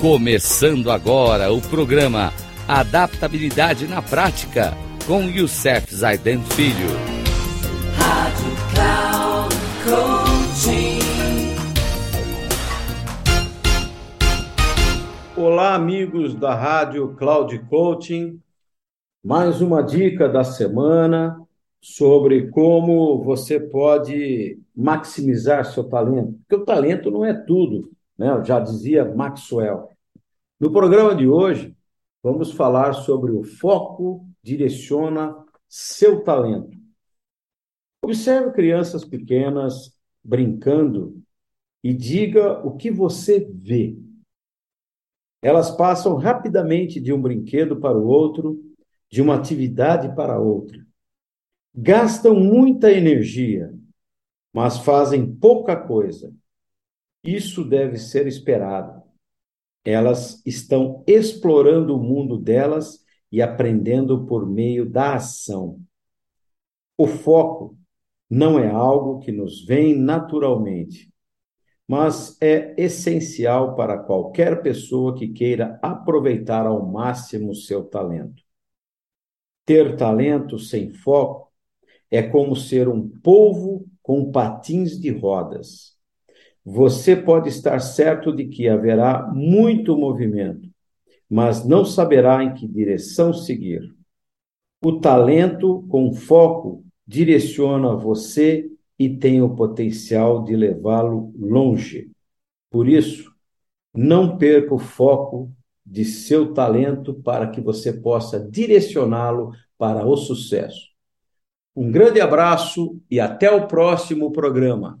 Começando agora o programa Adaptabilidade na Prática com Youssef Zaiden Filho. Rádio Cloud Coaching. Olá, amigos da Rádio Cloud Coaching. Mais uma dica da semana sobre como você pode maximizar seu talento. Porque o talento não é tudo, né? já dizia Maxwell. No programa de hoje, vamos falar sobre o foco direciona seu talento. Observe crianças pequenas brincando e diga o que você vê. Elas passam rapidamente de um brinquedo para o outro, de uma atividade para outra. Gastam muita energia, mas fazem pouca coisa. Isso deve ser esperado. Elas estão explorando o mundo delas e aprendendo por meio da ação. O foco não é algo que nos vem naturalmente, mas é essencial para qualquer pessoa que queira aproveitar ao máximo seu talento. Ter talento sem foco é como ser um polvo com patins de rodas você pode estar certo de que haverá muito movimento, mas não saberá em que direção seguir. O talento com foco direciona você e tem o potencial de levá-lo longe. Por isso, não perca o foco de seu talento para que você possa direcioná-lo para o sucesso. Um grande abraço e até o próximo programa.